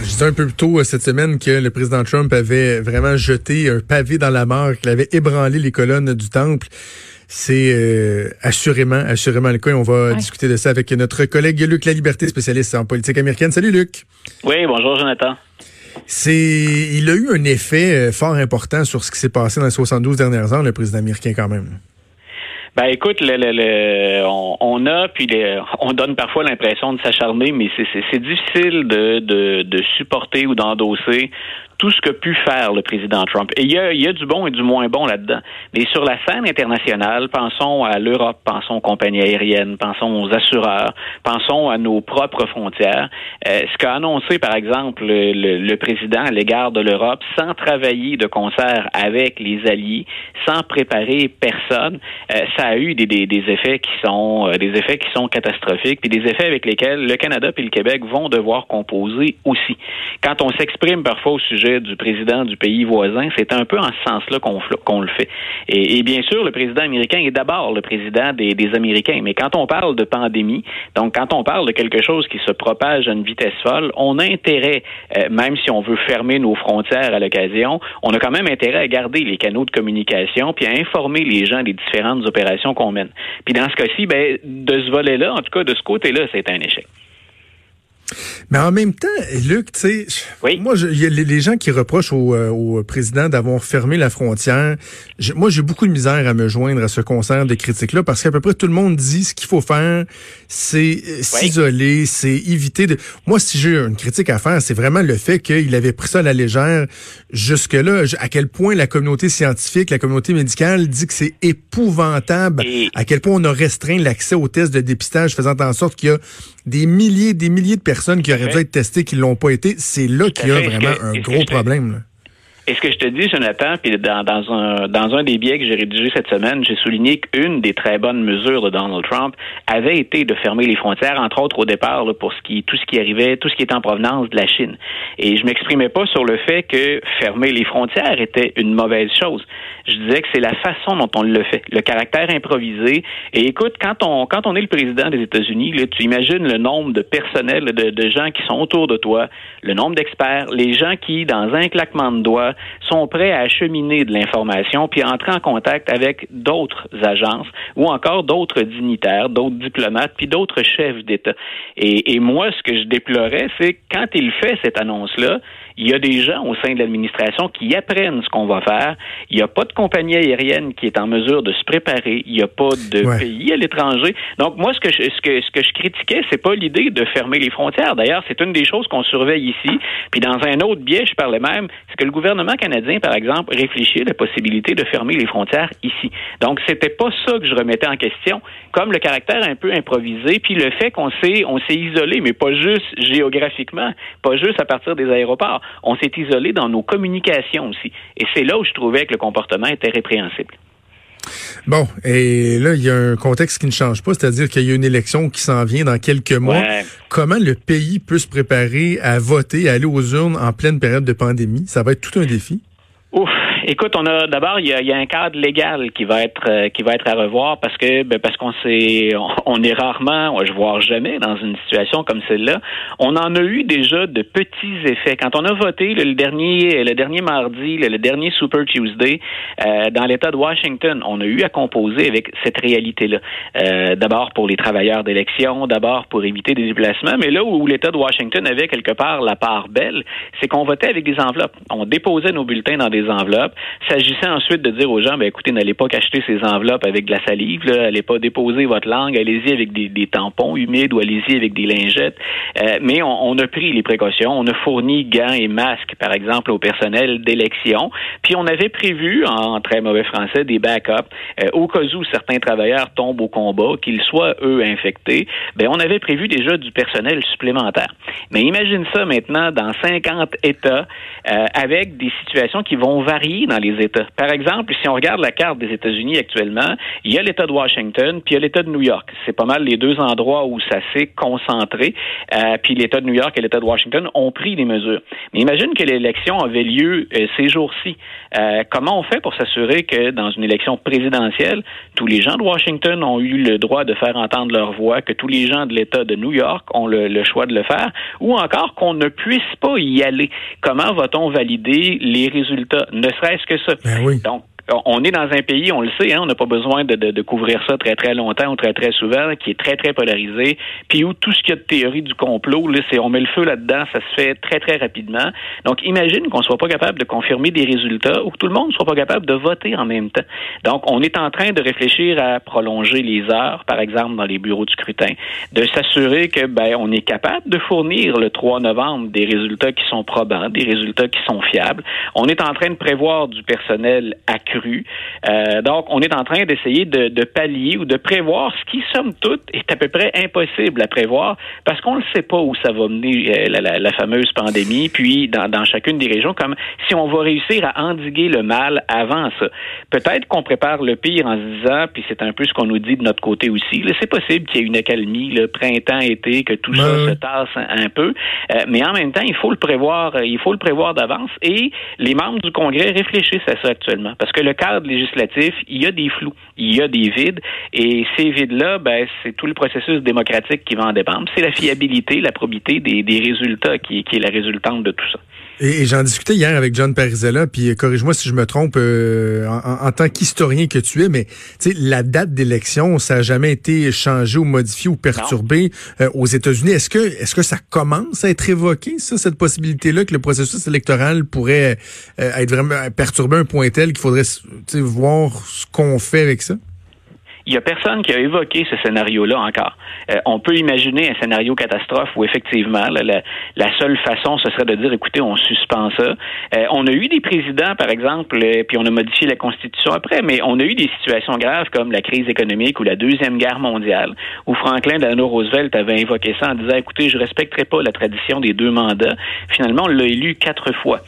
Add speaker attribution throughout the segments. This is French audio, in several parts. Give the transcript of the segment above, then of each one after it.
Speaker 1: Je disais un peu plus tôt euh, cette semaine que le président Trump avait vraiment jeté un pavé dans la mort, qu'il avait ébranlé les colonnes du temple. C'est euh, assurément, assurément le cas. On va
Speaker 2: Ouais.
Speaker 1: discuter de ça avec notre collègue Luc Laliberté, spécialiste en politique américaine. Salut Luc.
Speaker 3: Oui, bonjour Jonathan.
Speaker 1: C'est, il a eu un effet euh, fort important sur ce qui s'est passé dans les 72 dernières heures, le président américain quand même.
Speaker 3: Ben écoute, le, le, le- on, on a puis on donne parfois l'impression de s'acharner, mais c'est- difficile de, de supporter ou d'endosser tout ce que pu faire le président Trump. Et il y a, y a du bon et du moins bon là-dedans. Mais sur la scène internationale, pensons à l'Europe, pensons aux compagnies aériennes, pensons aux assureurs, pensons à nos propres frontières. Euh, ce qu'a annoncé, par exemple, le, le- le président à l'égard de l'Europe, sans travailler de concert avec les alliés, sans préparer personne, euh, ça a eu des, des, des effets qui sont euh, des effets qui sont catastrophiques, puis des effets avec lesquels le Canada et le Québec vont devoir composer aussi. Quand on s'exprime parfois au sujet du président du pays voisin, c'est un peu en ce sens-là qu'on le fait. Et, bien sûr, le président américain est d'abord le président des, des Américains. Mais quand on parle de pandémie, donc quand on parle de quelque chose qui se propage à une vitesse folle, on a intérêt, euh, même si on veut fermer nos frontières à l'occasion, on a quand même intérêt à garder les canaux de communication puis à informer les gens des différentes opérations qu'on mène. Puis dans ce cas-ci, ben, de ce volet-là, en tout cas de ce côté-là, c'est un échec.
Speaker 1: Mais en même temps, Luc, tu sais,
Speaker 3: Oui.
Speaker 1: moi, je- il y a les, gens qui reprochent au, euh, au président d'avoir fermé la frontière. Je- moi, j'ai beaucoup de misère à me joindre à ce concert de critiques-là parce qu'à peu près tout le monde dit ce qu'il faut faire, c'est euh, s'isoler, c'est éviter de. Moi, si j'ai une critique à faire, c'est vraiment le fait qu'il avait pris ça à la légère jusque-là. À quel point la communauté scientifique, la communauté médicale dit que c'est épouvantable.
Speaker 3: Et-
Speaker 1: À quel point on a restreint l'accès aux tests de dépistage, faisant en sorte qu'il y a des milliers, des milliers de personnes qui auraient dû être testées qui l'ont pas été. C'est là qu'il y a vraiment un gros problème. là.
Speaker 3: Et ce que je te dis, Jonathan, puis dans, dans un dans un des biais que j'ai rédigé cette semaine, j'ai souligné qu'une des très bonnes mesures de Donald Trump avait été de fermer les frontières, entre autres au départ, là, pour ce qui tout ce qui arrivait, tout ce qui était en provenance de la Chine. Et je m'exprimais pas sur le fait que fermer les frontières était une mauvaise chose. Je disais que c'est la façon dont on le fait, le caractère improvisé. Et écoute, quand on quand on est le président des États-Unis, tu imagines le nombre de personnel, de, de gens qui sont autour de toi, le nombre d'experts, les gens qui, dans un claquement de doigts, sont prêts à acheminer de l'information puis à entrer en contact avec d'autres agences ou encore d'autres dignitaires, d'autres diplomates puis d'autres chefs d'État. Et, moi, ce que je déplorais, c'est quand il fait cette annonce-là, il y a des gens au sein de l'administration qui apprennent ce qu'on va faire. Il n'y a pas de compagnie aérienne qui est en mesure de se préparer. Il n'y a pas de
Speaker 1: Ouais.
Speaker 3: pays à l'étranger. Donc moi, ce que je, ce que ce que je critiquais, c'est pas l'idée de fermer les frontières. D'ailleurs, c'est une des choses qu'on surveille ici. Puis dans un autre biais, je parlais même, c'est que le gouvernement canadien, par exemple, réfléchit à la possibilité de fermer les frontières ici. Donc c'était pas ça que je remettais en question, comme le caractère un peu improvisé, puis le fait qu'on s'est on s'est isolé, mais pas juste géographiquement, pas juste à partir des aéroports. On s'est isolé dans nos communications aussi. Et c'est là où je trouvais que le comportement était répréhensible.
Speaker 1: Bon, et là, il y a un contexte qui ne change pas, c'est-à-dire qu'il y a une élection qui s'en vient dans quelques mois.
Speaker 3: Ouais.
Speaker 1: Comment le pays peut se préparer à voter, à aller aux urnes en pleine période de pandémie? Ça va être tout un défi.
Speaker 3: Ouf, écoute, on a d'abord il y a, y a un cadre légal qui va être euh, qui va être à revoir parce que ben, parce qu'on s'est on, est rarement, je voire jamais dans une situation comme celle-là. On en a eu déjà de petits effets. Quand on a voté le, le dernier le dernier mardi, le, le dernier Super Tuesday euh, dans l'État de Washington, on a eu à composer avec cette réalité-là. Euh, d'abord pour les travailleurs d'élection, d'abord pour éviter des déplacements, mais là où l'État de Washington avait quelque part la part belle, c'est qu'on votait avec des enveloppes. On déposait nos bulletins dans des enveloppes. S'agissait ensuite de dire aux gens, ben écoutez, n'allez pas cacheter ces enveloppes avec de la salive, là, allez pas déposer votre langue, allez-y avec des, tampons humides ou allez-y avec des lingettes. Euh, mais on, on, a pris les précautions, on a fourni gants et masques, par exemple, au personnel d'élection, puis on avait prévu, en très mauvais français, des backups euh, au cas où certains travailleurs tombent au combat, qu'ils soient eux infectés. Ben on avait prévu déjà du personnel supplémentaire. Mais imagine ça maintenant dans 50 États euh, avec des situations qui vont varier dans les États. Par exemple, si on regarde la carte des États-Unis actuellement, il y a l'État de Washington, puis il y a l'État de New York. C'est pas mal les deux endroits où ça s'est concentré. Euh, puis l'État de New York et l'État de Washington ont pris des mesures. Mais imagine que l'élection avait lieu euh, ces jours-ci. Euh, comment on fait pour s'assurer que dans une élection présidentielle, tous les gens de Washington ont eu le droit de faire entendre leur voix, que tous les gens de l'État de New York ont le, choix de le faire, ou encore qu'on ne puisse pas y aller? Comment va-t-on valider les résultats? Ne serait-ce que ça?
Speaker 1: Ben oui.
Speaker 3: Donc, on est dans un pays, on le sait, hein, on n'a pas besoin de, de, couvrir ça très très longtemps ou très très souvent, qui est très très polarisé, puis où tout ce qu'il y a de théorie du complot, là, c'est on met le feu là-dedans, ça se fait très très rapidement. Donc imagine qu'on soit pas capable de confirmer des résultats ou que tout le monde soit pas capable de voter en même temps. Donc on est en train de réfléchir à prolonger les heures, par exemple dans les bureaux de scrutin, de s'assurer que ben on est capable de fournir le 3 novembre des résultats qui sont probants, des résultats qui sont fiables. On est en train de prévoir du personnel accru euh, donc, on est en train d'essayer de, pallier ou de prévoir ce qui, somme toute, est à peu près impossible à prévoir parce qu'on ne sait pas où ça va mener euh, la, fameuse pandémie, puis dans, chacune des régions, comme si on va réussir à endiguer le mal avant ça. Peut-être qu'on prépare le pire en se disant, puis c'est un peu ce qu'on nous dit de notre côté aussi, c'est possible qu'il y ait une accalmie, le printemps, été, que tout ça se tasse un, peu, euh, mais en même temps, il faut le prévoir, il faut le prévoir d'avance et les membres du Congrès réfléchissent à ça actuellement. Parce que le cadre législatif, il y a des flous, il y a des vides, et ces vides-là, ben, c'est tout le processus démocratique qui va en dépendre. C'est la fiabilité, la probité des, résultats qui, qui est la résultante de tout ça.
Speaker 1: Et, j'en discutais hier avec John Parizella, puis euh, corrige-moi si je me trompe euh, en, tant qu'historien que tu es, mais la date d'élection, ça n'a jamais été changé ou modifié ou perturbé euh, aux États-Unis. Est-ce que est-ce que ça commence à être évoqué, ça, cette possibilité-là, que le processus électoral pourrait être vraiment perturbé à un point tel qu'il faudrait voir ce qu'on fait avec ça?
Speaker 3: Il n'y a personne qui a évoqué ce scénario-là encore. Euh, on peut imaginer un scénario catastrophe où effectivement la, la, seule façon ce serait de dire écoutez on suspend ça. Euh, on a eu des présidents par exemple euh, puis on a modifié la constitution après, mais on a eu des situations graves comme la crise économique ou la deuxième guerre mondiale où Franklin Delano Roosevelt avait invoqué ça en disant écoutez je respecterai pas la tradition des deux mandats. Finalement on l'a élu quatre fois.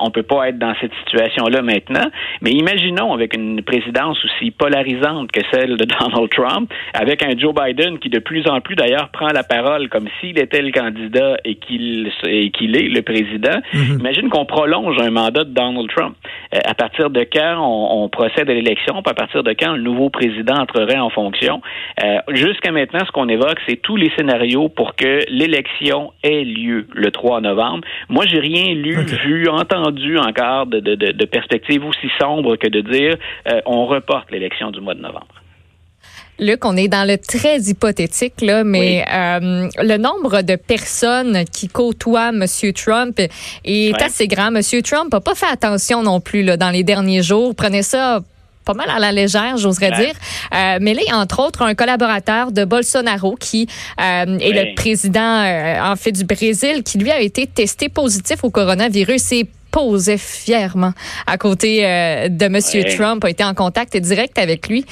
Speaker 3: on peut pas être dans cette situation-là maintenant, mais imaginons avec une présidence aussi polarisante que celle de Donald Trump, avec un Joe Biden qui de plus en plus d'ailleurs prend la parole comme s'il était le candidat et qu'il qu'il est le président. Mhm. Imagine qu'on prolonge un mandat de Donald Trump. Euh, à partir de quand on, procède à l'élection, à partir de quand le nouveau président entrerait en fonction? Euh, jusqu'à maintenant, ce qu'on évoque, c'est tous les scénarios pour que l'élection ait lieu le 3 novembre. Moi, j'ai rien lu, vu, entendu encore de, de, de, perspectives aussi sombres que de dire euh, on reporte l'élection du mois de novembre.
Speaker 2: Luc, on est dans le très hypothétique, là, mais euh, le nombre de personnes qui côtoient M. Trump est assez grand. M. Trump n'a pas fait attention non plus là, dans les derniers jours. Prenez ça pas mal à la légère, j'oserais dire. Euh, mais là, entre autres, un collaborateur de Bolsonaro qui euh, est le président, en fait, du Brésil, qui lui a été testé positif au coronavirus et posait fièrement à côté de M. Trump, a été en contact direct avec lui.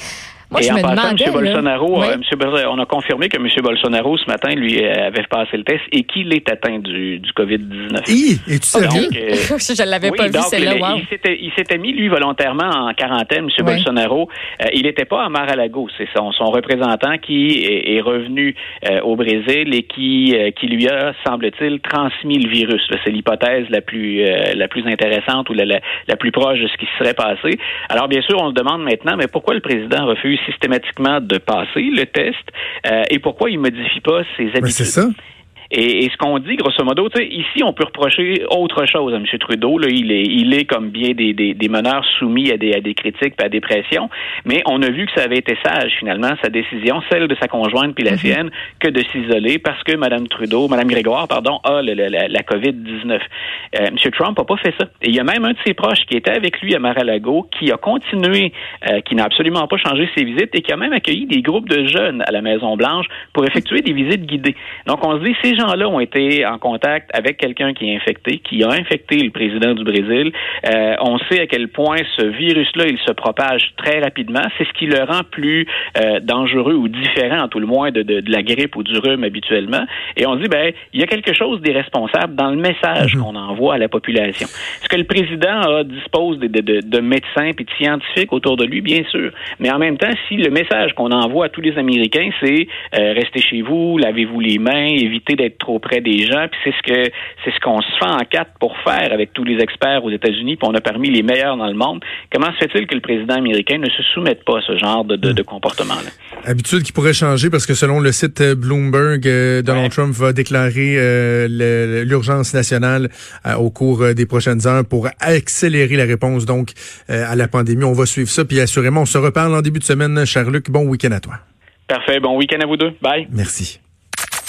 Speaker 3: Moi, et je en me passant, M. Bolsonaro, euh, on a confirmé que M. Bolsonaro, ce matin, lui, euh, avait passé le test et qu'il est atteint du, du COVID-19.
Speaker 1: Et tu savais?
Speaker 2: Euh, je ne l'avais pas vu, celle-là.
Speaker 3: Il s'était mis, lui, volontairement en quarantaine, M. Bolsonaro. il n'était pas à Mar-a-Lago. C'est son, son, représentant qui est, revenu au Brésil et qui, qui lui a, semble-t-il, transmis le virus. C'est l'hypothèse la plus, la plus intéressante ou la, la, la plus proche de ce qui serait passé. Alors, bien sûr, on se demande maintenant, mais pourquoi le président refuse systématiquement de passer le test euh, et pourquoi il modifie pas ses habitudes.
Speaker 1: c'est ça.
Speaker 3: Et, ce qu'on dit, grosso modo, ici, on peut reprocher autre chose à M. Trudeau. Là, il est, il est comme bien des, des, des meneurs soumis à des, à des critiques et à des pressions, mais on a vu que ça avait été sage finalement sa décision, celle de sa conjointe puis la mhm. sienne, que de s'isoler parce que Mme Trudeau, Mme Grégoire, pardon, a la, COVID-19. Euh, M. Trump n'a pas fait ça. Et il y a même un de ses proches qui était avec lui à Mar-a-Lago qui a continué, euh, qui n'a absolument pas changé ses visites et qui a même accueilli des groupes de jeunes à la Maison-Blanche pour effectuer des visites guidées. Donc, on se dit, ces gens-là ont été en contact avec quelqu'un qui est infecté, qui a infecté le président du Brésil. Euh, on sait à quel point ce virus-là, il se propage très rapidement. C'est ce qui le rend plus euh, dangereux ou différent, tout le moins, de, de, la grippe ou du rhume habituellement. Et on dit, ben, il y a quelque chose d'irresponsable dans le message mhm. qu'on envoie à la population. Est-ce que le président a, dispose de, de, de médecins et de scientifiques autour de lui? Bien sûr. Mais en même temps, si le message qu'on envoie à tous les Américains, c'est euh, restez chez vous, lavez-vous les mains, évitez d'être trop près des gens, puis c'est ce que c'est ce qu'on se fait en quatre pour faire avec tous les experts aux États-Unis, puis on a parmi les meilleurs dans le monde. Comment se fait-il que le président américain ne se soumette pas à ce genre de, de, de comportement-là?
Speaker 1: Habitude qui pourrait changer parce que selon le site euh, Bloomberg, euh, Donald Trump va déclarer l'urgence nationale au cours des prochaines heures pour accélérer la réponse donc à la pandémie. On va suivre ça, puis assurément, on se reparle en début de semaine. Cher Luc, bon week-end à toi.
Speaker 3: Parfait. Bon week-end à vous deux. Bye.
Speaker 1: Merci.